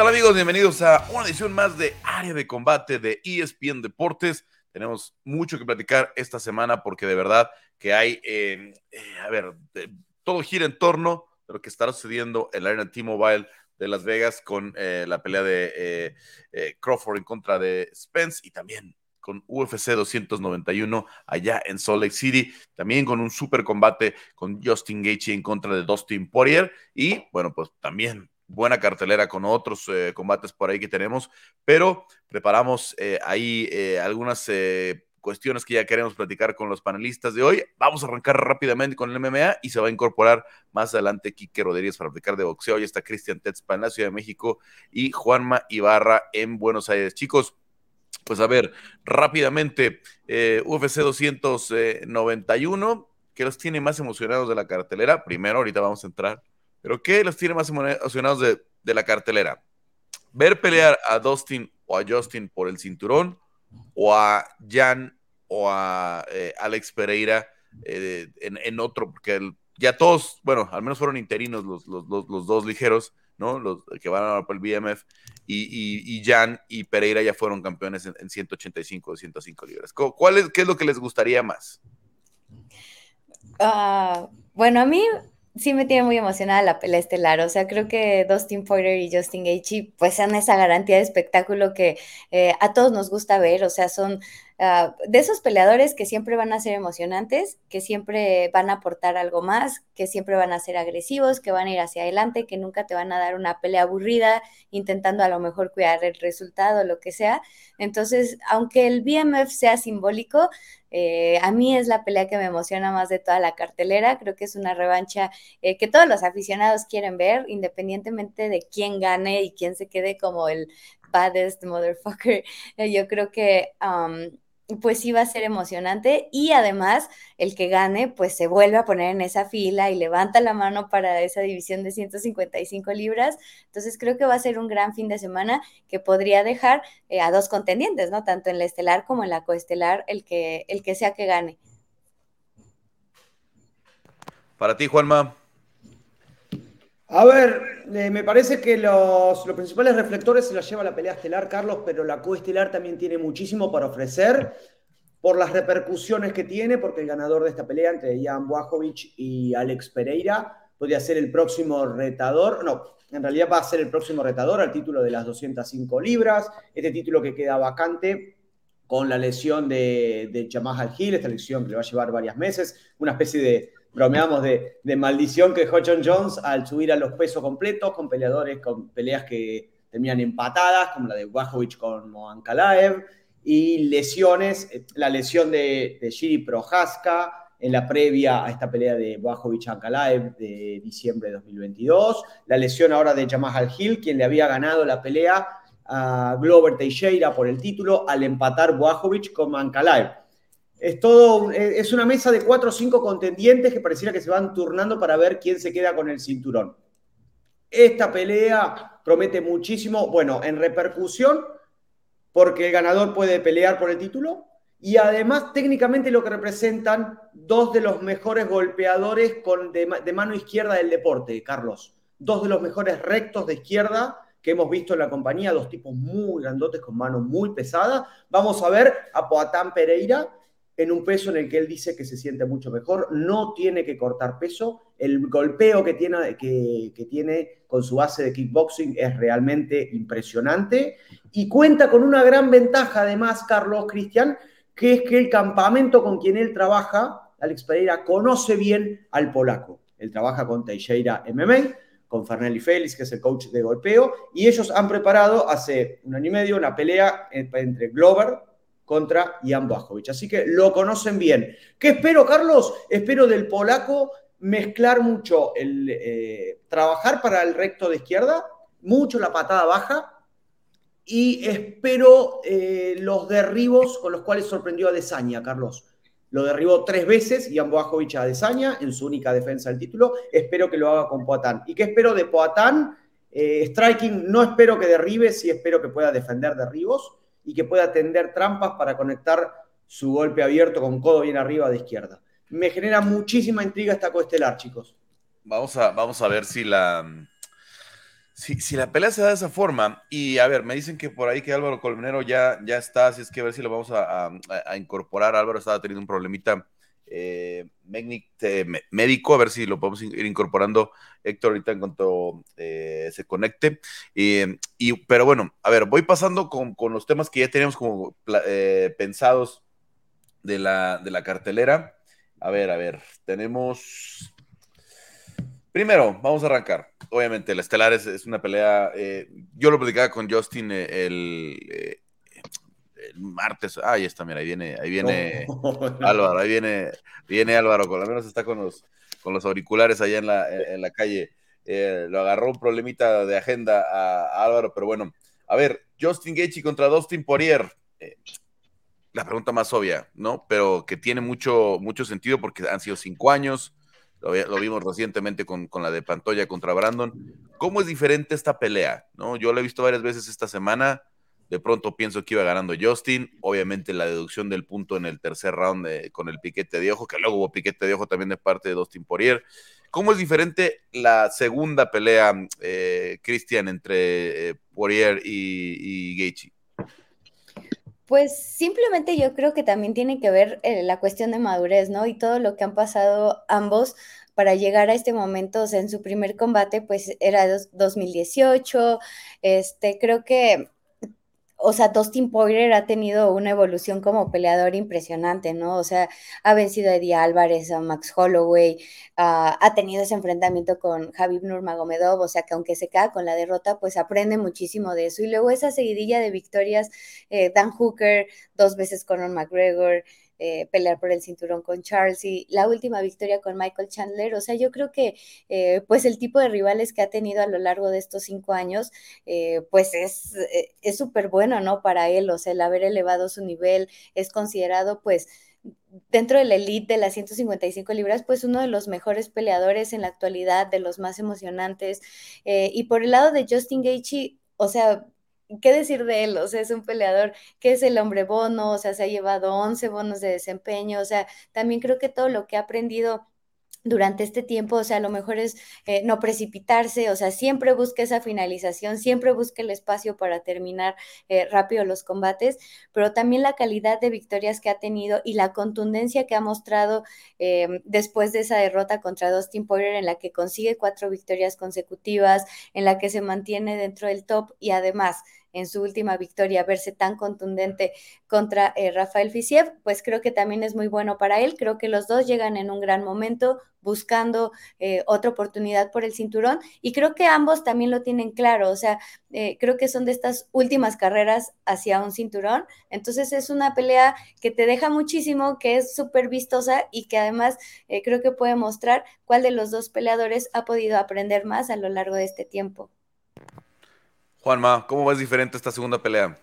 tal amigos? Bienvenidos a una edición más de Área de Combate de ESPN Deportes. Tenemos mucho que platicar esta semana porque de verdad que hay, eh, eh, a ver, todo gira en torno de lo que estará sucediendo en la arena T-Mobile de Las Vegas con eh, la pelea de Crawford en contra de Spence y también con UFC 291 allá en Salt Lake City, también con un super combate con Justin Gaethje en contra de Dustin Poirier y bueno, pues también buena cartelera con otros eh, combates por ahí que tenemos, pero preparamos eh, ahí eh, algunas cuestiones que ya queremos platicar con los panelistas de hoy. Vamos a arrancar rápidamente con el MMA y se va a incorporar más adelante Quique Rodríguez para platicar de boxeo. Hoy está Cristian Tetzpa en la Ciudad de México y Juanma Ibarra en Buenos Aires. Chicos, pues a ver, rápidamente, UFC 291, ¿qué los tiene más emocionados de la cartelera? Primero, ahorita vamos a entrar pero ¿qué los tiene más emocionados de, la cartelera? ¿Ver pelear a Dustin o a Justin por el cinturón? ¿O a Jan o a eh, Alex Pereira eh, en, otro? Porque ya todos, bueno, al menos fueron interinos los, dos ligeros, ¿no? Los que van a por el BMF. Y, Jan y Pereira ya fueron campeones en, 185 o 105 libras. ¿Cuál es, ¿Qué es lo que les gustaría más? Ah, bueno, a mí sí me tiene muy emocionada la pelea estelar. O sea, creo que Dustin Poirier y Justin Gaethje pues son esa garantía de espectáculo que eh, a todos nos gusta ver. O sea, son Ah, de esos peleadores que siempre van a ser emocionantes, que siempre van a aportar algo más, que siempre van a ser agresivos, que van a ir hacia adelante, que nunca te van a dar una pelea aburrida, intentando a lo mejor cuidar el resultado, lo que sea. Entonces, aunque el BMF sea simbólico, eh, a mí es la pelea que me emociona más de toda la cartelera. Creo que es una revancha eh, que todos los aficionados quieren ver, independientemente de quién gane y quién se quede como el baddest motherfucker. yo creo que pues sí va a ser emocionante y además el que gane pues se vuelve a poner en esa fila y levanta la mano para esa división de 155 libras. Entonces creo que va a ser un gran fin de semana que podría dejar eh, a dos contendientes, ¿no? Tanto en la estelar como en la coestelar, el que, el que sea que gane. Para ti, Juanma. A ver, eh, me parece que los, principales reflectores se los lleva la pelea estelar, Carlos, pero la coestelar también tiene muchísimo para ofrecer por las repercusiones que tiene, porque el ganador de esta pelea entre Jan Błachowicz y Alex Pereira podría ser el próximo retador, no, en realidad va a ser el próximo retador al título de las 205 libras, este título que queda vacante con la lesión de, de Jamal Hill, esta lesión que le va a llevar varios meses, una especie de bromeamos de, maldición que John Jones al subir a los pesos completos con peleadores, con peleas que terminan empatadas, como la de Wajovic con Mohan Kalaev, y lesiones, eh, la lesión de, de Shiri Prohaska en la previa a esta pelea de Wajovic Ankalaev de diciembre de 2022, la lesión ahora de Jamal Hill, quien le había ganado la pelea a Glover Teixeira por el título al empatar Wajovic con Ankalaev. Es todo, es una mesa de cuatro o cinco contendientes que pareciera que se van turnando para ver quién se queda con el cinturón. Esta pelea promete muchísimo, bueno, en repercusión, porque el ganador puede pelear por el título y además técnicamente lo que representan dos de los mejores golpeadores con, de, de mano izquierda del deporte, Carlos. Dos de los mejores rectos de izquierda que hemos visto en la compañía, dos tipos muy grandotes con mano muy pesada. Vamos a ver a Poatán Pereira, en un peso en el que él dice que se siente mucho mejor, no tiene que cortar peso, el golpeo que tiene, que, tiene con su base de kickboxing es realmente impresionante y cuenta con una gran ventaja además, Carlos Cristian, que es que el campamento con quien él trabaja, Alex Pereira, conoce bien al polaco. Él trabaja con Teixeira MMA, con Fernelli Félix, que es el coach de golpeo, y ellos han preparado hace un año y medio una pelea entre Glover, contra Jan. Así que lo conocen bien. ¿Qué espero, Carlos? Espero del polaco mezclar mucho el eh, trabajar para el recto de izquierda, mucho la patada baja y espero eh, los derribos con los cuales sorprendió a Desaña, Carlos. Lo derribó tres veces Jan Boajovic a Desaña en su única defensa del título. Espero que lo haga con Poatán. ¿Y qué espero de Poatán? Eh, striking no espero que derribe, sí espero que pueda defender derribos y que pueda tender trampas para conectar su golpe abierto con codo bien arriba de izquierda. Me genera muchísima intriga esta coestelar, chicos. Vamos a, vamos a ver si la, Si, la pelea se da de esa forma, y a ver, me dicen que por ahí que Álvaro Colmenero ya, ya está, así es que a ver si lo vamos a, incorporar. Álvaro estaba teniendo un problemita eh, médico, a ver si lo podemos ir incorporando Héctor ahorita en cuanto eh, se conecte. y, pero bueno, a ver, voy pasando con, los temas que ya teníamos como eh, pensados de la, de la cartelera. A ver, a ver, tenemos Primero, vamos a arrancar. Obviamente, el Estelar es, una pelea. Eh, yo lo platicaba con Justin eh, eh, el, martes. Ah, ahí está, mira, ahí viene, ahí viene Álvaro, ahí viene, viene Álvaro, con lo menos está con los, con los auriculares allá en la, en la calle. lo agarró un problemita de agenda a, Álvaro, pero bueno. A ver, Justin Gaethje contra Dustin Poirier. la pregunta más obvia, ¿no? Pero que tiene mucho, mucho sentido porque han sido cinco años lo, vimos recientemente con, la de Pantoya contra Brandon. ¿Cómo es diferente esta pelea? ¿no? Yo la he visto varias veces esta semana. De pronto pienso que iba ganando Justin. Obviamente la deducción del punto en el tercer round con el piquete de ojo, que luego hubo piquete de ojo también de parte de Dustin Poirier. ¿Cómo es diferente la segunda pelea, eh, Cristian, entre eh, Poirier y, y? Pues simplemente yo creo que también tiene que ver eh, la cuestión de madurez, ¿no? Y todo lo que han pasado ambos para llegar a este momento, o sea, en su primer combate, pues era 2018, este, creo que o sea, Dustin Poirier ha tenido una evolución como peleador impresionante, ¿no? O sea, ha vencido a Eddie Álvarez, a Max Holloway, ha tenido ese enfrentamiento con Javib Nurmagomedov, o sea, que aunque se queda con la derrota, pues aprende muchísimo de eso. Y luego esa seguidilla de victorias, eh, Dan Hooker, dos veces Conor McGregor, eh, pelear por el cinturón con Charles y la última victoria con Michael Chandler. O sea, yo creo que eh, pues el tipo de rivales que ha tenido a lo largo de estos cinco años, eh, pues es súper bueno, ¿no? Para él, o sea, el haber elevado su nivel es considerado pues dentro de la elite de las 155 libras, pues uno de los mejores peleadores en la actualidad, de los más emocionantes. y por el lado de Justin Gaethje, o sea, ¿qué decir de él? O sea, es un peleador que es el hombre bono, o sea, se ha llevado 11 bonos de desempeño, o sea, también creo que todo lo que ha aprendido durante este tiempo, o sea, lo mejor es eh, no precipitarse, o sea, siempre busque esa finalización, siempre busque el espacio para terminar eh, rápido los combates, pero también la calidad de victorias que ha tenido y la contundencia que ha mostrado eh, después de esa derrota contra Dustin Poirier en la que consigue cuatro victorias consecutivas, en la que se mantiene dentro del top y además en su última victoria verse tan contundente contra eh, Rafael Fisiev, pues creo que también es muy bueno para él. Creo que los dos llegan en un gran momento buscando eh, otra oportunidad por el cinturón y creo que ambos también lo tienen claro, o sea, eh, creo que son de estas últimas carreras hacia un cinturón, entonces es una pelea que te deja muchísimo, que es súper vistosa y que además creo que puede mostrar cuál de los dos peleadores ha podido aprender más a lo largo de este tiempo. Juanma, ¿cómo ves diferente esta segunda pelea?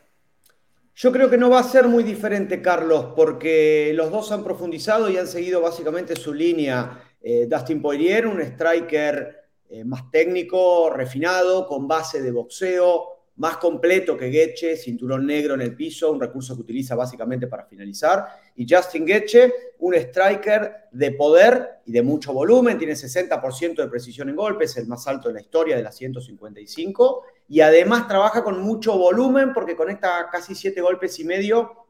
Yo creo que no va a ser muy diferente, Carlos, porque los dos han profundizado y han seguido básicamente su línea. Eh, Dustin Poirier, un striker eh, más técnico, refinado, con base de boxeo, más completo que Getche, cinturón negro en el piso, un recurso que utiliza básicamente para finalizar. Y Justin Getche, un striker de poder y de mucho volumen, tiene 60% de precisión en golpes, el más alto de la historia de las 155. Y además trabaja con mucho volumen porque conecta casi 7 golpes y medio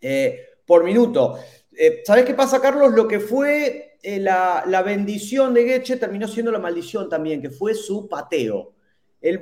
eh, por minuto. Eh, ¿Sabes qué pasa, Carlos? Lo que fue eh, la, bendición de Getche terminó siendo la maldición también, que fue su pateo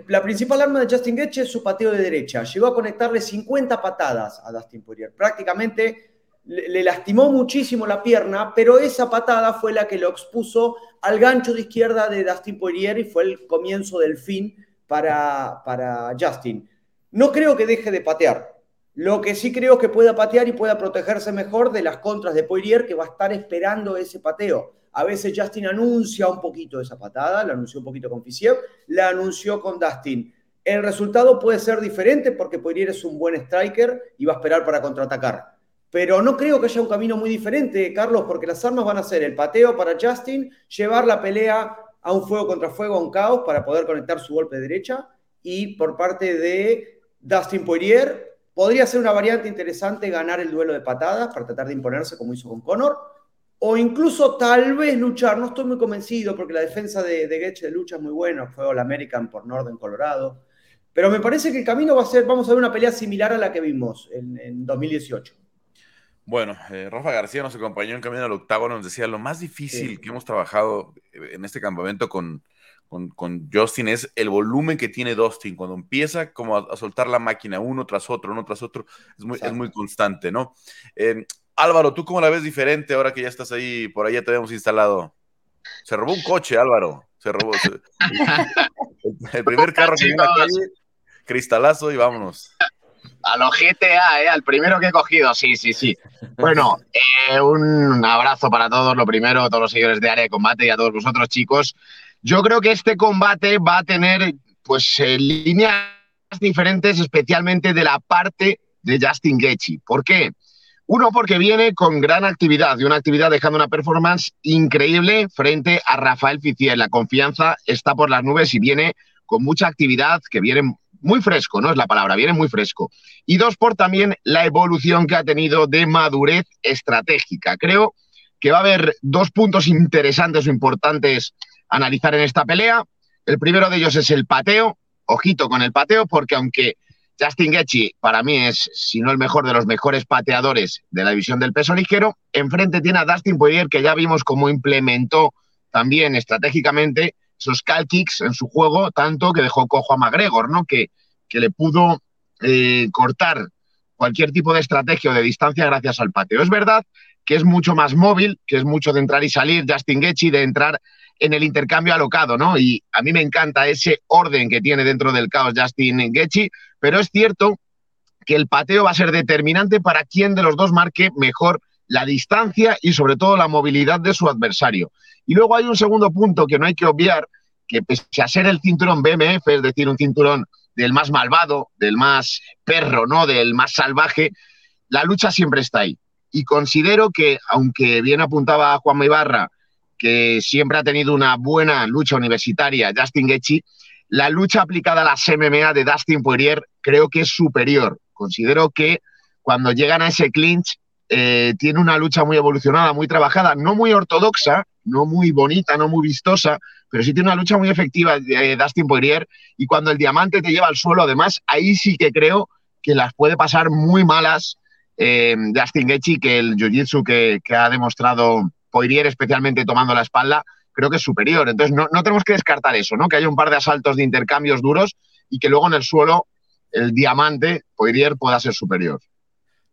la principal arma de Justin Gaethje es su pateo de derecha. Llegó a conectarle 50 patadas a Dustin Poirier. Prácticamente le, lastimó muchísimo la pierna, pero esa patada fue la que lo expuso al gancho de izquierda de Dustin Poirier y fue el comienzo del fin para, Justin. No creo que deje de patear. Lo que sí creo que pueda patear y pueda protegerse mejor de las contras de Poirier, que va a estar esperando ese pateo. A veces Justin anuncia un poquito esa patada, la anunció un poquito con Fisiev, la anunció con Dustin. El resultado puede ser diferente porque Poirier es un buen striker y va a esperar para contraatacar. Pero no creo que haya un camino muy diferente, Carlos, porque las armas van a ser el pateo para Justin, llevar la pelea a un fuego contra fuego, a un caos para poder conectar su golpe de derecha. Y por parte de Dustin Poirier, podría ser una variante interesante ganar el duelo de patadas para tratar de imponerse como hizo con Conor o incluso tal vez luchar, no estoy muy convencido porque la defensa de, de Getch de lucha es muy buena, fue All American por Northern Colorado, pero me parece que el camino va a ser, vamos a ver una pelea similar a la que vimos en, 2018. Bueno, eh, Rafa García nos acompañó en camino al octágono, nos decía, lo más difícil que hemos trabajado en este campamento con, con, Justin es el volumen que tiene Dustin. Cuando empieza como a, soltar la máquina uno tras otro, uno tras otro, es muy, es muy constante, ¿no? Eh, Álvaro, ¿tú cómo la ves diferente ahora que ya estás ahí, por ahí ya te habíamos instalado? Se robó un coche, Álvaro. Se robó. el, primer carro que vino calle, cristalazo y vámonos. A los GTA, ¿eh? al primero que he cogido, sí, sí, sí. Bueno, eh, un abrazo para todos, lo primero, todos los seguidores de Área de Combate y a todos vosotros, chicos. Yo creo que este combate va a tener, pues, eh, líneas diferentes, especialmente de la parte de Justin Gaethje. ¿Por qué? Uno, porque viene con gran actividad y una actividad dejando una performance increíble frente a Rafael Ficiel. La confianza está por las nubes y viene con mucha actividad, que viene muy fresco, no es la palabra, viene muy fresco. Y dos, por también la evolución que ha tenido de madurez estratégica. Creo que va a haber dos puntos interesantes o importantes a analizar en esta pelea. El primero de ellos es el pateo. Ojito con el pateo, porque aunque Justin Gaethje para mí es, si no el mejor de los mejores pateadores de la división del peso ligero. Enfrente tiene a Dustin Poirier, que ya vimos cómo implementó también estratégicamente esos cal kicks en su juego, tanto que dejó cojo a McGregor, ¿no? Que, que le pudo eh, cortar cualquier tipo de estrategia o de distancia gracias al pateo. Es verdad que es mucho más móvil, que es mucho de entrar y salir Justin Gaethje, de entrar en el intercambio alocado, ¿no? Y a mí me encanta ese orden que tiene dentro del caos Justin Gaethje, pero es cierto que el pateo va a ser determinante para quién de los dos marque mejor la distancia y sobre todo la movilidad de su adversario. Y luego hay un segundo punto que no hay que obviar, que pese a ser el cinturón BMF, es decir, un cinturón del más malvado, del más perro, ¿no? Del más salvaje, la lucha siempre está ahí. Y considero que, aunque bien apuntaba Juan Ibarra, que siempre ha tenido una buena lucha universitaria, Justin Gaethje, la lucha aplicada a las MMA de Dustin Poirier creo que es superior. Considero que cuando llegan a ese clinch eh, tiene una lucha muy evolucionada, muy trabajada, no muy ortodoxa, no muy bonita, no muy vistosa, pero sí tiene una lucha muy efectiva de Dustin Poirier y cuando el diamante te lleva al suelo, además, ahí sí que creo que las puede pasar muy malas eh, Justin Gaethje, que el jiu-jitsu que, que ha demostrado Poirier, especialmente tomando la espalda, creo que es superior. Entonces, no, tenemos que descartar eso, ¿no? Que haya un par de asaltos de intercambios duros y que luego en el suelo el diamante, Poirier, pueda ser superior.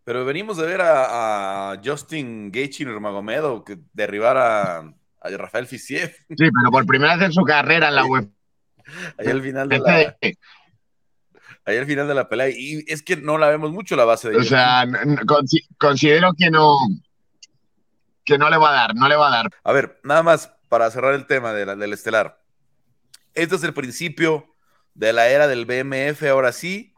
Pero venimos de ver a, Justin Gaethje Nurmagomedov que derribar a, a Rafael Fisiev. Sí, pero por primera vez en su carrera en la web. Ahí al final de la... Ahí al final de la pelea. Y es que no la vemos mucho la base de. O sea, considero que no que no le va a dar, no le va a dar. A ver, nada más para cerrar el tema de la, del estelar. ¿Este es el principio de la era del BMF ahora sí?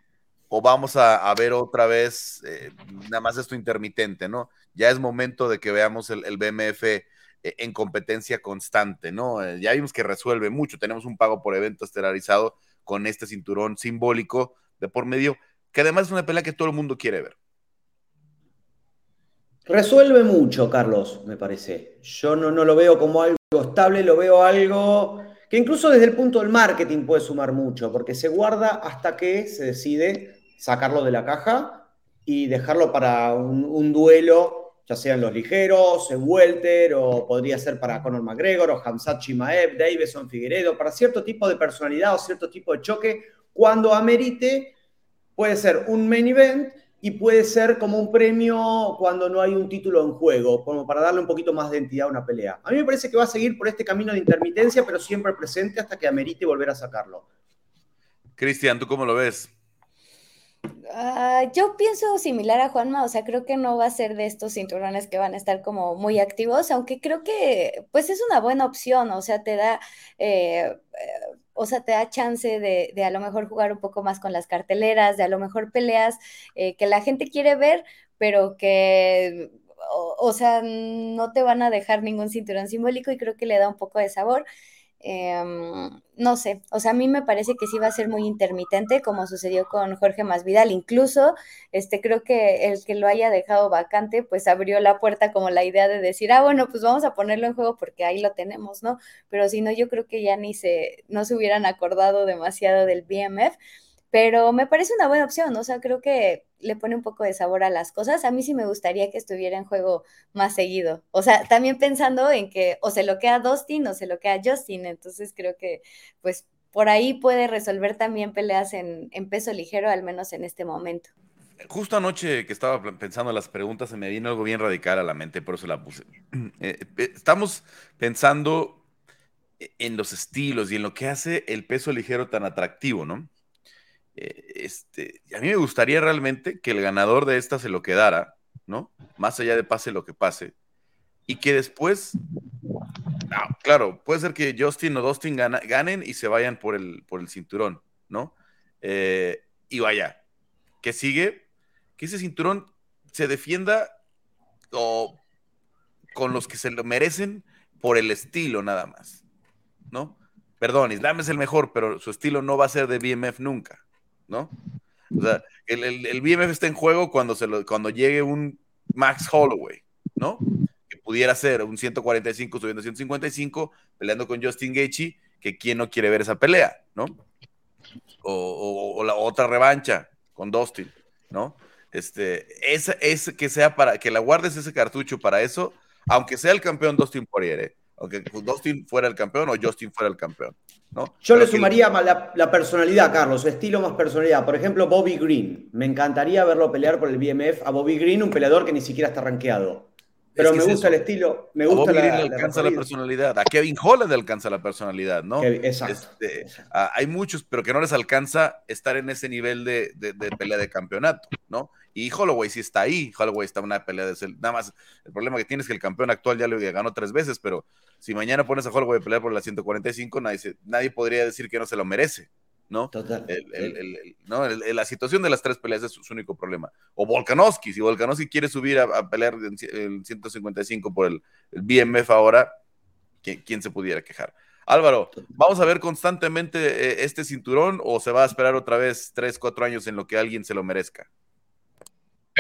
¿O vamos a, ver otra vez eh, nada más esto intermitente, ¿no? Ya es momento de que veamos el, BMF eh, en competencia constante, ¿no? Eh, ya vimos que resuelve mucho. Tenemos un pago por evento estelarizado con este cinturón simbólico de por medio, que además es una pelea que todo el mundo quiere ver. Resuelve mucho, Carlos, me parece. Yo no, no lo veo como algo estable, lo veo algo que incluso desde el punto del marketing puede sumar mucho, porque se guarda hasta que se decide sacarlo de la caja y dejarlo para un, duelo, ya sea en los ligeros, en welter, o podría ser para Conor McGregor, o Hamzat Chimaev, Davison Figueredo, para cierto tipo de personalidad o cierto tipo de choque, cuando amerite, puede ser un main event y puede ser como un premio cuando no hay un título en juego, como para darle un poquito más de entidad a una pelea. A mí me parece que va a seguir por este camino de intermitencia, pero siempre presente hasta que amerite volver a sacarlo. Cristian, ¿tú cómo lo ves? Ah, yo pienso similar a Juanma, o sea, creo que no va a ser de estos cinturones que van a estar como muy activos, aunque creo que pues es una buena opción, o sea, te da eh, o sea, te da chance de, a lo mejor jugar un poco más con las carteleras, de a lo mejor peleas eh, que la gente quiere ver, pero que, o, sea, no te van a dejar ningún cinturón simbólico y creo que le da un poco de sabor. Em, no sé, o sea, a mí me parece que sí va a ser muy intermitente, como sucedió con Jorge Masvidal. Incluso, este, creo que el que lo haya dejado vacante, pues abrió la puerta como la idea de decir, ah, bueno, pues vamos a ponerlo en juego porque ahí lo tenemos, ¿no? Pero si no, yo creo que ya ni se, no se hubieran acordado demasiado del BMF pero me parece una buena opción, o sea, creo que le pone un poco de sabor a las cosas. A mí sí me gustaría que estuviera en juego más seguido. O sea, también pensando en que o se lo queda Dustin o se lo queda Justin, entonces creo que pues por ahí puede resolver también peleas en, peso ligero, al menos en este momento. Justo anoche que estaba pensando las preguntas, se me vino algo bien radical a la mente, por eso la puse. Eh, eh, estamos pensando en los estilos y en lo que hace el peso ligero tan atractivo, ¿no? Eh, este, a mí me gustaría realmente que el ganador de esta se lo quedara, ¿no? Más allá de pase lo que pase. Y que después, claro, puede ser que Justin o Dustin ganen y se vayan por el, por el cinturón, ¿no? Eh, y vaya, que sigue, que ese cinturón se defienda o con los que se lo merecen por el estilo nada más, ¿no? Perdón, Islam es el mejor, pero su estilo no va a ser de BMF nunca. ¿No? O sea, el, el, BMF está en juego cuando, se lo, cuando llegue un Max Holloway, ¿no? Que pudiera ser un 145 subiendo a 155, peleando con Justin Gaethje, que quién no quiere ver esa pelea, ¿no? O, la otra revancha con Dustin, ¿no? Este, esa, es que sea para que la guardes ese cartucho para eso, aunque sea el campeón Dustin Poirier, ¿eh? Aunque Dustin fuera el campeón o Justin fuera el campeón. ¿no? Yo le sumaría la, personalidad, Carlos, estilo más personalidad. Por ejemplo, Bobby Green. Me encantaría verlo pelear por el BMF. A Bobby Green, un peleador que ni siquiera está rankeado. Pero me gusta el estilo, me gusta a Bobby Green le alcanza la, personalidad, a Kevin Holland le alcanza la personalidad, ¿no? exacto. Este, hay muchos, pero que no les alcanza estar en ese nivel de, de, pelea de campeonato, ¿no? Y Holloway sí está ahí, Holloway está en una pelea de... Nada más, el problema que tiene es que el campeón actual ya le ganó tres veces, pero si mañana pones a Holloway a pelear por la 145, nadie, nadie podría decir que no se lo merece, ¿no? Total. ¿no? la situación de las tres peleas es su único problema. O Volkanovski, si Volkanovski quiere subir a, pelear el 155 por el, BMF ahora, ¿quién, se pudiera quejar? Álvaro, ¿vamos a ver constantemente eh, este cinturón o se va a esperar otra vez tres, cuatro años en lo que alguien se lo merezca?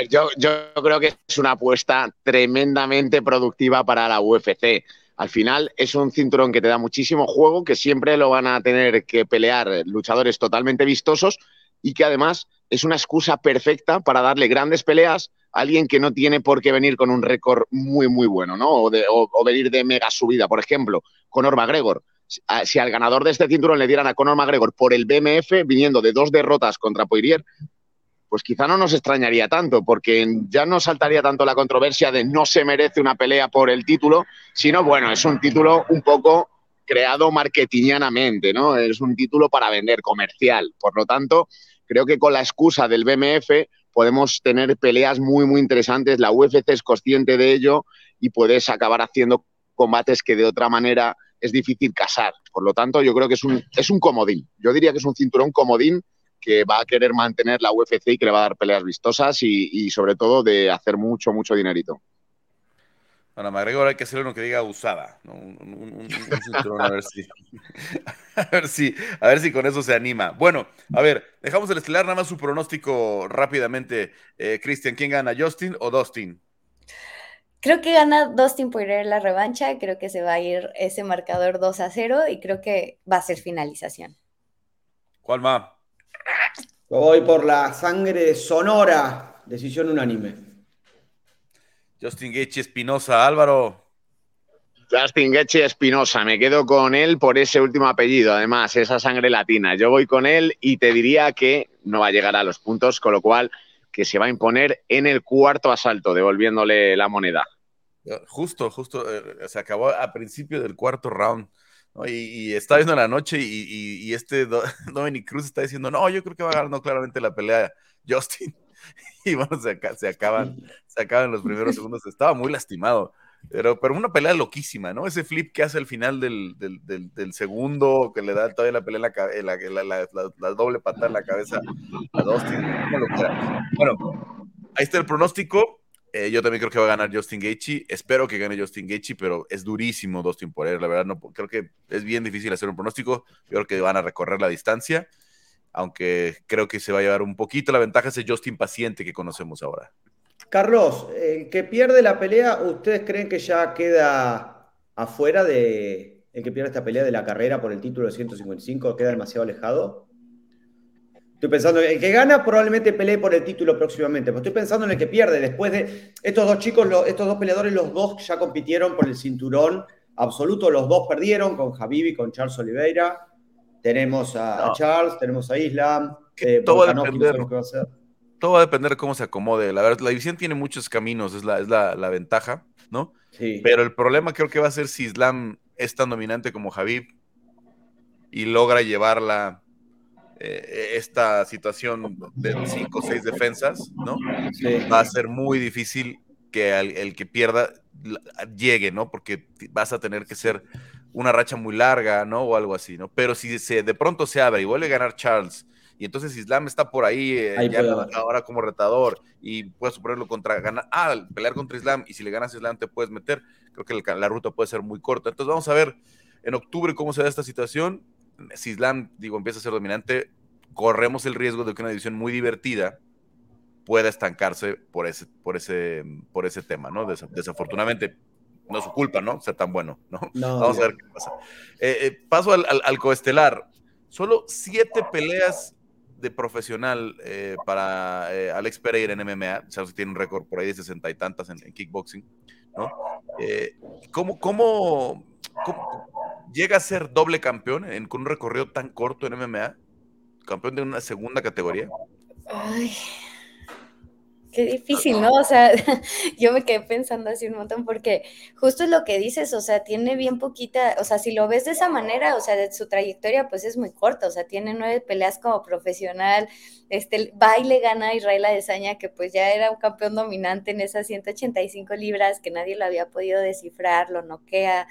Yo, yo creo que es una apuesta tremendamente productiva para la UFC al final es un cinturón que te da muchísimo juego, que siempre lo van a tener que pelear luchadores totalmente vistosos y que además es una excusa perfecta para darle grandes peleas a alguien que no tiene por qué venir con un récord muy, muy bueno, ¿no? O, venir de mega subida. Por ejemplo, Conor McGregor. Si al ganador de este cinturón le dieran a Conor McGregor por el BMF, viniendo de dos derrotas contra Poirier, pues quizá no nos extrañaría tanto, porque ya no saltaría tanto la controversia de no se merece una pelea por el título, sino bueno, es un título un poco creado marketingianamente, ¿no? Es un título para vender comercial. Por lo tanto, creo que con la excusa del BMF podemos tener peleas muy, muy interesantes. La UFC es consciente de ello y puedes acabar haciendo combates que de otra manera es difícil casar. Por lo tanto, yo creo que es un, es un comodín. Yo diría que es un cinturón comodín que va a querer mantener la UFC y que le va a dar peleas vistosas y, sobre todo de hacer mucho, mucho dinerito. Bueno, McGregor hay que hacer uno que diga usada, un, cinturón a ver si, a ver si, a ver si con eso se anima. Bueno, a ver, dejamos el estelar, nada más su pronóstico rápidamente. Eh, Cristian, ¿quién gana, Justin o Dustin? Creo que gana Dustin Poirier la revancha, creo que se va a ir ese marcador 2 a 0 y creo que va a ser finalización. ¿Cuál más? Voy por la sangre sonora. Decisión unánime. Justin Gaethje Espinosa, Álvaro. Justin Gaethje Espinosa, me quedo con él por ese último apellido, además, esa sangre latina. Yo voy con él y te diría que no va a llegar a los puntos, con lo cual que se va a imponer en el cuarto asalto, devolviéndole la moneda. Justo, justo, eh, se acabó a principio del cuarto round. Y, está viendo la noche y, este Dominic Cruz está diciendo, no, yo creo que va a ganar claramente la pelea Justin. Y bueno, se, se, acaban, se acaban los primeros segundos. Estaba muy lastimado. Pero, pero una pelea loquísima, ¿no? Ese flip que hace al final del, del, segundo, que le da todavía la pelea en la, la, la, la, doble patada en la cabeza a Dustin. Bueno, ahí está el pronóstico. Eh, yo también creo que va a ganar Justin Gaethje. Espero que gane Justin Gaethje, pero es durísimo Dustin Poirier. La verdad, no, creo que es bien difícil hacer un pronóstico. Yo creo que van a recorrer la distancia, aunque creo que se va a llevar un poquito la ventaja ese Justin paciente que conocemos ahora. Carlos, el que pierde la pelea, ¿ustedes creen que ya queda afuera de el que pierde esta pelea de la carrera por el título de 155? ¿Queda demasiado alejado? Estoy pensando, el que gana probablemente pelee por el título próximamente, pero estoy pensando en el que pierde. Después de estos dos chicos, estos dos peleadores, los dos ya compitieron por el cinturón absoluto, los dos perdieron con Javibi, con Charles Oliveira. Tenemos a, Charles, tenemos a Islam. Eh, todo, va a depender, todo va a depender de cómo se acomode. La verdad, la división tiene muchos caminos, es la, es la, ventaja, ¿no? Sí. Pero el problema creo que va a ser si Islam es tan dominante como Javib y logra llevarla eh, esta situación de cinco o seis defensas, ¿no? Va a ser muy difícil que el, que pierda llegue, ¿no? Porque vas a tener que ser una racha muy larga, ¿no? O algo así, ¿no? Pero si se, de pronto se abre y vuelve a ganar Charles, y entonces Islam está por ahí, eh, ahora como retador, y puedes suponerlo contra ganar, ah, pelear contra Islam, y si le ganas a Islam te puedes meter, creo que la ruta puede ser muy corta. Entonces vamos a ver en octubre cómo se da esta situación si Islam, digo, empieza a ser dominante, corremos el riesgo de que una división muy divertida pueda estancarse por ese, por ese, por ese tema, ¿no? desafortunadamente, no es su culpa, ¿no? Ser tan bueno, ¿no? Vamos a ver qué pasa. Eh, eh, paso al, al, coestelar. Solo siete peleas de profesional eh, para Alex Pereira en MMA. O sea, tiene un récord por ahí de sesenta y tantas en, kickboxing, ¿no? ¿cómo, cómo, cómo, llega a ser doble campeón en, con un recorrido tan corto en MMA? ¿Campeón de una segunda categoría? Ay, qué difícil, ¿no? O sea, yo me quedé pensando así un montón porque justo es lo que dices, o sea, tiene bien poquita, o sea, si lo ves de esa manera, o sea, de su trayectoria pues es muy corta, o sea, tiene nueve peleas como profesional, este, baile gana a Israel Adesanya, que pues ya era un campeón dominante en esas 185 libras, que nadie lo había podido descifrar, lo noquea,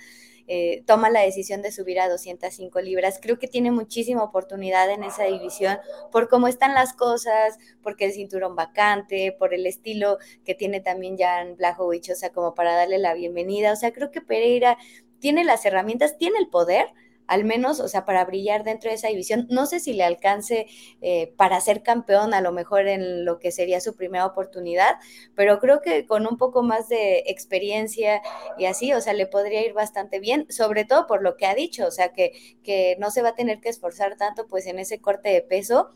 eh, toma la decisión de subir a 205 libras. Creo que tiene muchísima oportunidad en esa división por cómo están las cosas, porque el cinturón vacante, por el estilo que tiene también Jan Blachowicz, o sea, como para darle la bienvenida. O sea, creo que Pereira tiene las herramientas, tiene el poder al menos, o sea, para brillar dentro de esa división. No sé si le alcance eh, para ser campeón, a lo mejor en lo que sería su primera oportunidad, pero creo que con un poco más de experiencia y así, o sea, le podría ir bastante bien, sobre todo por lo que ha dicho, o sea, que, que no se va a tener que esforzar tanto pues en ese corte de peso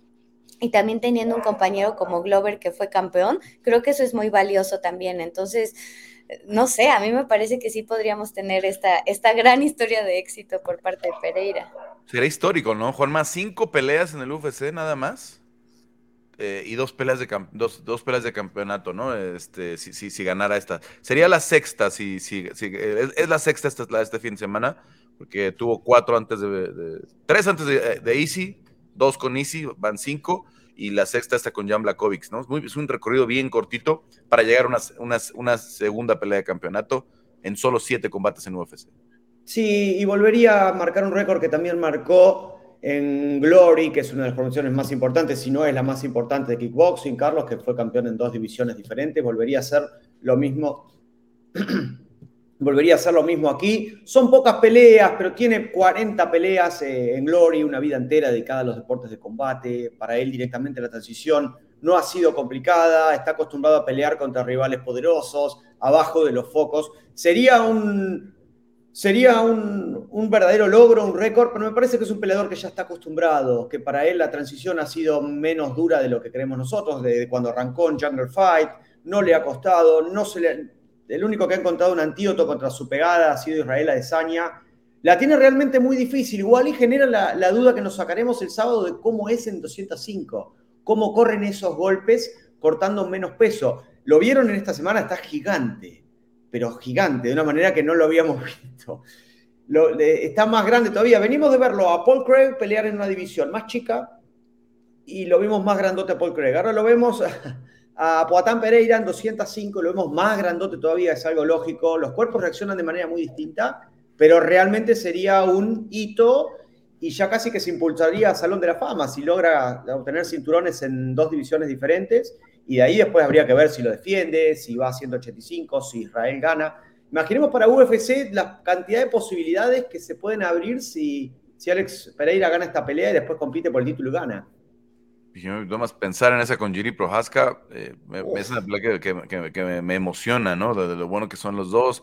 y también teniendo un compañero como Glover que fue campeón, creo que eso es muy valioso también. Entonces, no sé, a mí me parece que sí podríamos tener esta, esta gran historia de éxito por parte de Pereira. Sería histórico, ¿no? Juanma, cinco peleas en el UFC nada más. Eh, y dos peleas de dos, dos, peleas de campeonato, ¿no? Este, si, si, si ganara esta. Sería la sexta, si, si, es, la sexta esta, este fin de semana, porque tuvo cuatro antes de, tres antes de, de Easy, dos con Easy, van cinco, y la sexta está con Jan Blakovic, ¿no? Es, un recorrido bien cortito para llegar a una, una, segunda pelea de campeonato en solo siete combates en UFC. Sí, y volvería a marcar un récord que también marcó en Glory, que es una de las promociones más importantes, si no es la más importante de kickboxing, Carlos, que fue campeón en dos divisiones diferentes, volvería a hacer lo mismo volvería a hacer lo mismo aquí. Son pocas peleas, pero tiene 40 peleas eh, en Glory, una vida entera dedicada a los deportes de combate. Para él directamente la transición no ha sido complicada, está acostumbrado a pelear contra rivales poderosos, abajo de los focos. Sería un, sería un, un verdadero logro, un récord, pero me parece que es un peleador que ya está acostumbrado, que para él la transición ha sido menos dura de lo que creemos nosotros, de cuando arrancó en Jungle Fight, no le ha costado, no se le el único que ha encontrado un antídoto contra su pegada ha sido Israel Adesanya. La tiene realmente muy difícil, igual y genera la, duda que nos sacaremos el sábado de cómo es en 205, cómo corren esos golpes cortando menos peso. Lo vieron en esta semana, está gigante, pero gigante, de una manera que no lo habíamos visto. está más grande todavía. Venimos de verlo a Paul Craig pelear en una división más chica y lo vimos más grandote a Paul Craig. Ahora lo vemos a Poatán Pereira en 205 lo vemos más grandote todavía, es algo lógico. Los cuerpos reaccionan de manera muy distinta, pero realmente sería un hito y ya casi que se impulsaría a Salón de la Fama si logra obtener cinturones en dos divisiones diferentes y de ahí después habría que ver si lo defiende, si va a 185, si Israel gana. Imaginemos para UFC la cantidad de posibilidades que se pueden abrir si, si Alex Pereira gana esta pelea y después compite por el título y gana. Yo más pensar en esa con Giri Prohaska, eh, es una pelea que, me, emociona, ¿no? De, lo bueno que son los dos,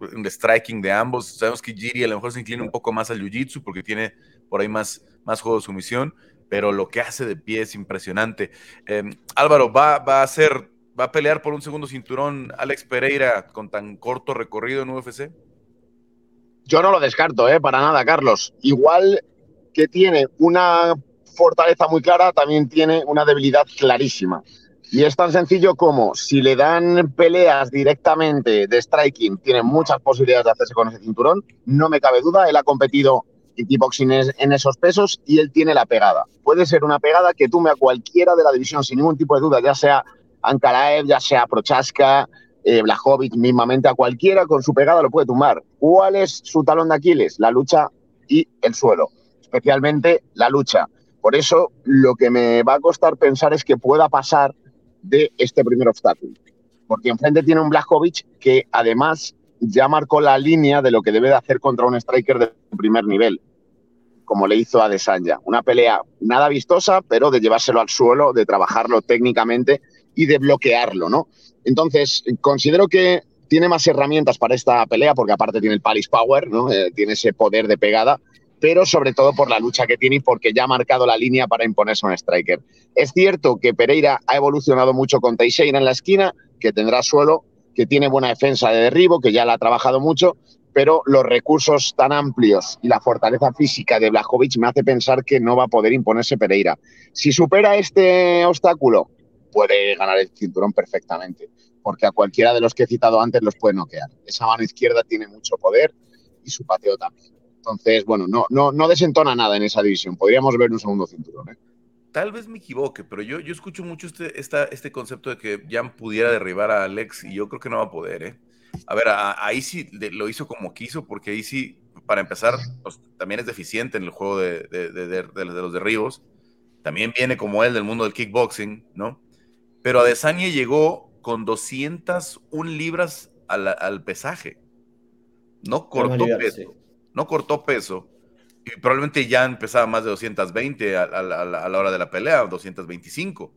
de striking de ambos. Sabemos que Giri a lo mejor se inclina un poco más al jiu-jitsu porque tiene por ahí más, más juego de sumisión, pero lo que hace de pie es impresionante. Em, Álvaro, ¿va, va a ser, va a pelear por un segundo cinturón Alex Pereira con tan corto recorrido en UFC? Yo no lo descarto, ¿eh? para nada, Carlos. Igual que tiene una fortaleza muy clara, también tiene una debilidad clarísima. Y es tan sencillo como si le dan peleas directamente de striking, tiene muchas posibilidades de hacerse con ese cinturón. No me cabe duda, él ha competido en kickboxing en esos pesos y él tiene la pegada. Puede ser una pegada que tume a cualquiera de la división sin ningún tipo de duda, ya sea Ankaraev, ya sea Prochaska, eh, Blajovic, mismamente a cualquiera con su pegada lo puede tumbar. ¿Cuál es su talón de Aquiles? La lucha y el suelo, especialmente la lucha. Por eso lo que me va a costar pensar es que pueda pasar de este primer obstáculo. Porque enfrente tiene un Blajovic que además ya marcó la línea de lo que debe de hacer contra un striker de primer nivel, como le hizo a Desanya. Una pelea nada vistosa, pero de llevárselo al suelo, de trabajarlo técnicamente y de bloquearlo, ¿no? Entonces, considero que tiene más herramientas para esta pelea, porque aparte tiene el Palace Power, ¿no? Eh, tiene ese poder de pegada, pero sobre todo por la lucha que tiene y porque ya ha marcado la línea para imponerse un striker. Es cierto que Pereira ha evolucionado mucho con Teixeira en la esquina, que tendrá suelo, que tiene buena defensa de derribo, que ya la ha trabajado mucho, pero los recursos tan amplios y la fortaleza física de Blajovic me hace pensar que no va a poder imponerse Pereira. Si supera este obstáculo, puede ganar el cinturón perfectamente, porque a cualquiera de los que he citado antes los puede noquear. Esa mano izquierda tiene mucho poder y su pateo también. Entonces, bueno, no, no, no desentona nada en esa división. Podríamos ver un segundo cinturón. ¿eh? Tal vez me equivoque, pero yo, yo escucho mucho este, esta, este concepto de que Jan pudiera derribar a Alex y yo creo que no va a poder. ¿eh? A ver, ahí sí lo hizo como quiso, porque ahí sí, para empezar, pues, también es deficiente en el juego de, de, de, de, los derribos. También viene como él del mundo del kickboxing, ¿no? Pero Adesanya llegó con 201 libras al, al pesaje. No cortó peso no cortó peso y probablemente ya empezaba más de 220 a, la hora de la pelea, 225.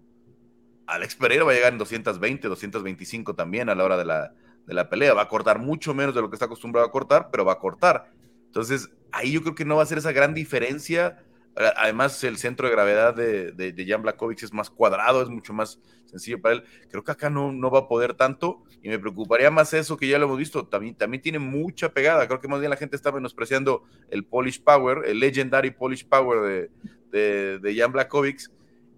Alex Pereira va a llegar en 220, 225 también a la hora de la, de la pelea. Va a cortar mucho menos de lo que está acostumbrado a cortar, pero va a cortar. Entonces, ahí yo creo que no va a ser esa gran diferencia Además, el centro de gravedad de, de, Jan Blakovic es más cuadrado, es mucho más sencillo para él. Creo que acá no, no va a poder tanto y me preocuparía más eso que ya lo hemos visto. También, también tiene mucha pegada. Creo que más bien la gente está menospreciando el Polish Power, el Legendary Polish Power de, de, Jan Blakovic.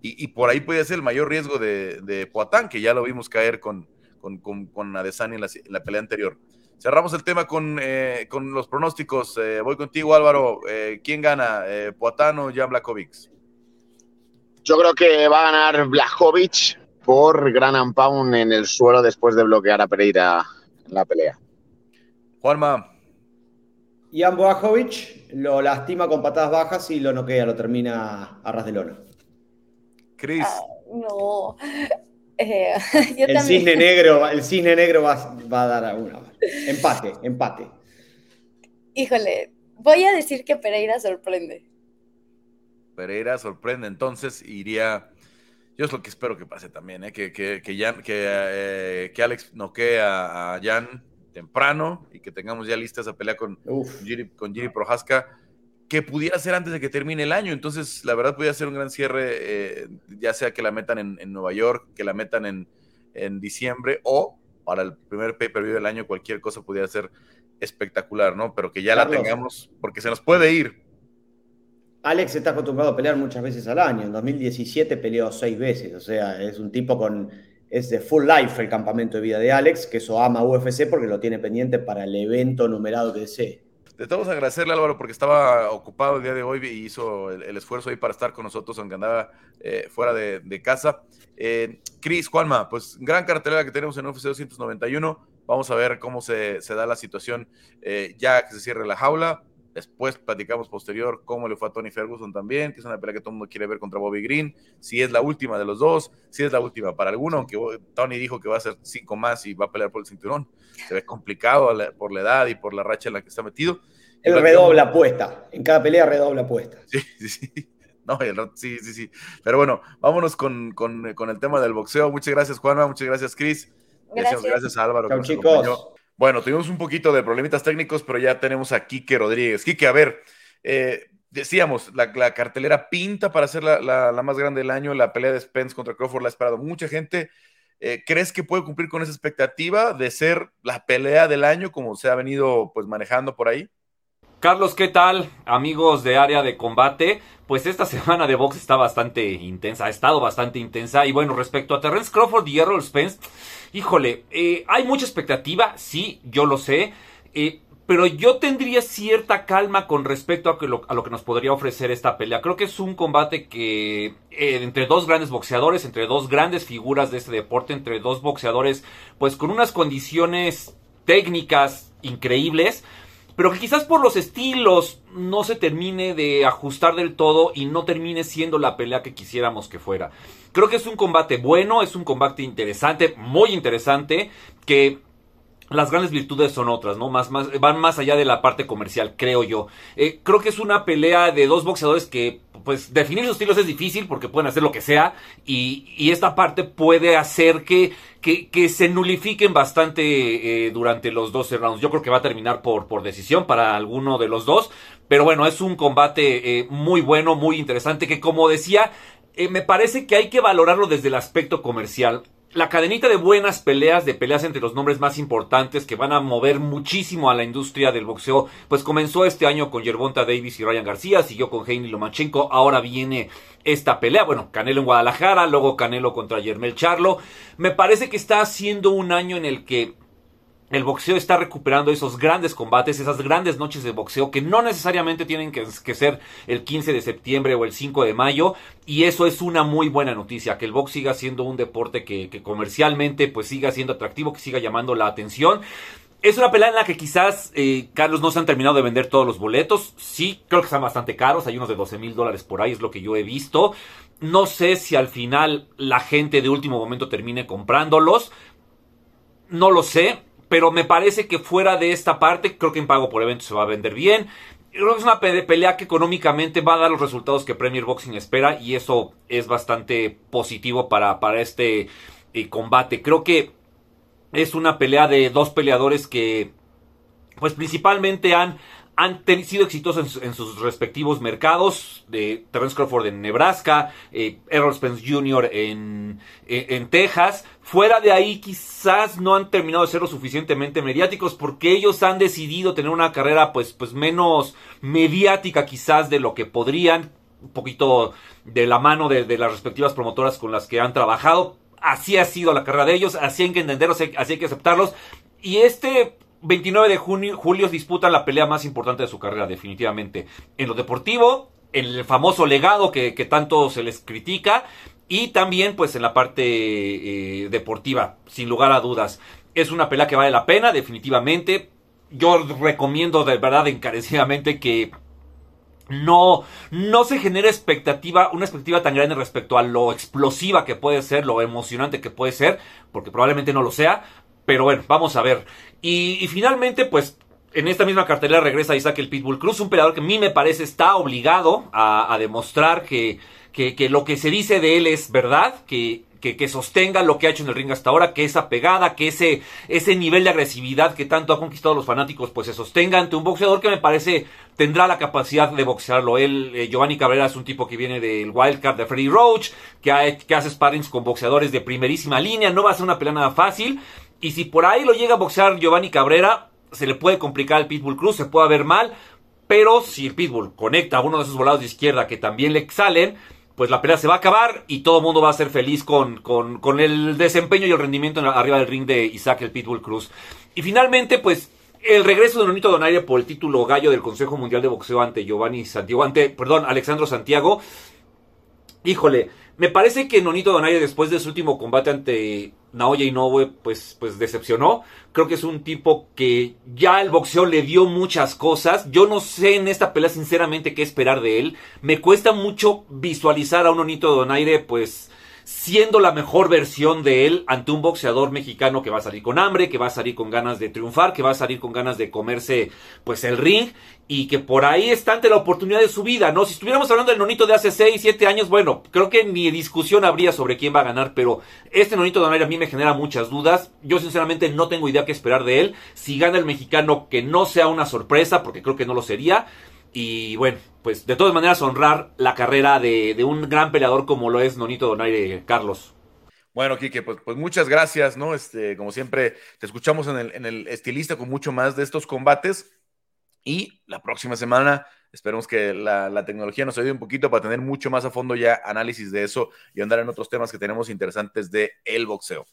Y, y, por ahí puede ser el mayor riesgo de, de Poatán, que ya lo vimos caer con, con, con, con Adesanya en la, en la pelea anterior. Cerramos el tema con, eh, con los pronósticos. Eh, voy contigo, Álvaro. Eh, ¿Quién gana? ¿Poatano o Jan Blakovic? Yo creo que va a ganar Blakovic por gran and en el suelo después de bloquear a Pereira en la pelea. Juanma. Jan Blakovic lo lastima con patadas bajas y lo noquea, lo termina a ras de lona. Cris. Ah, no. Eh, el, cisne negro, el cisne negro va, a dar a una. Empate, empate. Híjole, voy a decir que Pereira sorprende. Pereira sorprende, entonces iría. Yo es lo que espero que pase también, ¿eh? que, que, que, Jan, que, eh, que, Alex noquee a, Jan temprano y que tengamos ya lista esa pelea con Giri, con Giri Prohaska que pudiera ser antes de que termine el año. Entonces, la verdad, podría ser un gran cierre, eh, ya sea que la metan en, Nueva York, que la metan en, en diciembre o para el primer pay-per-view del año, cualquier cosa pudiera ser espectacular, ¿no? Pero que ya la tengamos, porque se nos puede ir. Alex está acostumbrado a pelear muchas veces al año. En 2017 peleó seis veces, o sea, es un tipo con. Es de full life el campamento de vida de Alex, que eso ama UFC porque lo tiene pendiente para el evento numerado que desee. De todos agradecerle Álvaro porque estaba ocupado el día de hoy y hizo el, esfuerzo ahí para estar con nosotros, aunque andaba eh, fuera de, casa. Eh, Cris, Juanma, pues gran cartelera que tenemos en UFC 291. Vamos a ver cómo se, da la situación eh, ya que se cierre la jaula. Después platicamos posterior cómo le fue a Tony Ferguson también, que es una pelea que todo el mundo quiere ver contra Bobby Green. Si es la última de los dos, si es la última para alguno, aunque Tony dijo que va a ser cinco más y va a pelear por el cinturón. Se ve complicado por la edad y por la racha en la que está metido. Él redobla apuesta. En cada pelea redobla apuesta. Sí, sí, sí. No, sí, sí, sí. Pero bueno, vámonos con, con, con, el tema del boxeo. Muchas gracias, Juanma. Muchas gracias, Chris. Gracias, gracias Álvaro. Chao, chicos. Bueno, tuvimos un poquito de problemitas técnicos, pero ya tenemos a Quique Rodríguez. Quique, a ver, eh, decíamos, la, cartelera pinta para ser la, más grande del año. La pelea de Spence contra Crawford la ha esperado mucha gente. Eh, ¿Crees que puede cumplir con esa expectativa de ser la pelea del año como se ha venido pues manejando por ahí? Carlos, ¿qué tal? Amigos de área de combate. Pues esta semana de box está bastante intensa, ha estado bastante intensa. Y bueno, respecto a Terrence Crawford y Errol Spence, híjole, eh, hay mucha expectativa, sí, yo lo sé. Eh, pero yo tendría cierta calma con respecto a, lo, a, lo, que nos podría ofrecer esta pelea. Creo que es un combate que eh, entre dos grandes boxeadores, entre dos grandes figuras de este deporte, entre dos boxeadores, pues con unas condiciones técnicas increíbles, pero que quizás por los estilos no se termine de ajustar del todo y no termine siendo la pelea que quisiéramos que fuera. Creo que es un combate bueno, es un combate interesante, muy interesante, que las grandes virtudes son otras, ¿no? Más, van más allá de la parte comercial, creo yo. Eh, creo que es una pelea de dos boxeadores que, pues, definir sus estilos es difícil porque pueden hacer lo que sea y, y esta parte puede hacer que, que, que se nulifiquen bastante eh, durante los 12 rounds. Yo creo que va a terminar por, por decisión para alguno de los dos, pero bueno, es un combate eh, muy bueno, muy interesante, que como decía, me parece que hay que valorarlo desde el aspecto comercial la cadenita de buenas peleas, de peleas entre los nombres más importantes que van a mover muchísimo a la industria del boxeo, pues comenzó este año con Yerbonta Davis y Ryan García, siguió con Heini Lomachenko, ahora viene esta pelea, bueno, Canelo en Guadalajara, luego Canelo contra Yermel Charlo. Me parece que está siendo un año en el que el boxeo está recuperando esos grandes combates, esas grandes noches de boxeo que no necesariamente tienen que, ser el 15 de septiembre o el 5 de mayo. Y eso es una muy buena noticia, que el box siga siendo un deporte que, comercialmente pues siga siendo atractivo, que siga llamando la atención. Es una pelea en la que quizás, eh, Carlos, no se han terminado de vender todos los boletos. Sí, creo que están bastante caros. Hay unos de 12 mil dólares por ahí, es lo que yo he visto. No sé si al final la gente de último momento termine comprándolos. No lo sé pero me parece que fuera de esta parte, creo que en pago por evento se va a vender bien. Creo que es una pelea que económicamente va a dar los resultados que Premier Boxing espera y eso es bastante positivo para, para este eh, combate. Creo que es una pelea de dos peleadores que pues principalmente han han sido exitosos en, sus respectivos mercados. De Terence Crawford en Nebraska, eh, Errol Spence Jr. En, en, Texas. Fuera de ahí quizás no han terminado de ser lo suficientemente mediáticos porque ellos han decidido tener una carrera pues, pues menos mediática quizás de lo que podrían. Un poquito de la mano de, de las respectivas promotoras con las que han trabajado. Así ha sido la carrera de ellos, así hay que entenderlos, así hay que aceptarlos. Y este 29 de junio, julio disputan la pelea más importante de su carrera, definitivamente. En lo deportivo, en el famoso legado que, tanto se les critica. Y también, pues, en la parte eh, deportiva, sin lugar a dudas. Es una pelea que vale la pena, definitivamente. Yo recomiendo de verdad encarecidamente que no, no se genere expectativa, una expectativa tan grande respecto a lo explosiva que puede ser, lo emocionante que puede ser, porque probablemente no lo sea, pero bueno, vamos a ver. Y, finalmente, pues en esta misma cartelera regresa Isaac el Pitbull Cruz, un peleador que a mí me parece está obligado a, demostrar que, que, lo que se dice de él es verdad, que, que, sostenga lo que ha hecho en el ring hasta ahora, que esa pegada, que ese, ese nivel de agresividad que tanto ha conquistado los fanáticos, pues se sostenga ante un boxeador que me parece tendrá la capacidad de boxearlo. Él, eh, Giovanni Cabrera es un tipo que viene del wildcard de Freddy Roach, que, que hace sparrings con boxeadores de primerísima línea, no va a ser una pelea nada fácil. Y si por ahí lo llega a boxear Giovanni Cabrera, se le puede complicar al Pitbull Cruz, se puede ver mal. Pero si el Pitbull conecta a uno de esos volados de izquierda que también le salen, pues la pelea se va a acabar y todo el mundo va a ser feliz con, con, el desempeño y el rendimiento arriba del ring de Isaac el Pitbull Cruz. Y finalmente, pues el regreso de Nonito Donaire por el título gallo del Consejo Mundial de Boxeo ante Giovanni Santiago, ante, perdón, Alexandro Santiago. Híjole, me parece que Nonito Donaire después de su último combate ante Naoya Inoue pues, pues decepcionó. Creo que es un tipo que ya el boxeo le dio muchas cosas. Yo no sé en esta pelea sinceramente qué esperar de él. Me cuesta mucho visualizar a un Onito Donaire pues siendo la mejor versión de él ante un boxeador mexicano que va a salir con hambre, que va a salir con ganas de triunfar, que va a salir con ganas de comerse pues el ring y que por ahí está ante la oportunidad de su vida, ¿no? Si estuviéramos hablando del nonito de hace 6, 7 años, bueno, creo que ni discusión habría sobre quién va a ganar, pero este nonito Donaire a mí me genera muchas dudas. Yo sinceramente no tengo idea qué esperar de él. Si gana el mexicano, que no sea una sorpresa, porque creo que no lo sería. Y bueno, pues de todas maneras honrar la carrera de, un gran peleador como lo es Nonito Donaire, Carlos. Bueno, Kike, pues, pues, muchas gracias, ¿no? Este, como siempre, te escuchamos en el, en el estilista con mucho más de estos combates. Y la próxima semana esperemos que la, la, tecnología nos ayude un poquito para tener mucho más a fondo ya análisis de eso y andar en otros temas que tenemos interesantes de el boxeo.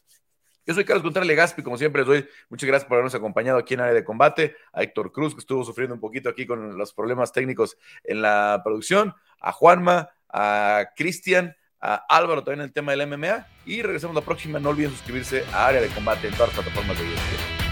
Yo soy Carlos Contreras Legaspi, como siempre les doy muchas gracias por habernos acompañado aquí en área de combate, a Héctor Cruz, que estuvo sufriendo un poquito aquí con los problemas técnicos en la producción, a Juanma, a Cristian, a Álvaro también en el tema del MMA, y regresamos la próxima. No olviden suscribirse a área de combate en todas las plataformas de YouTube.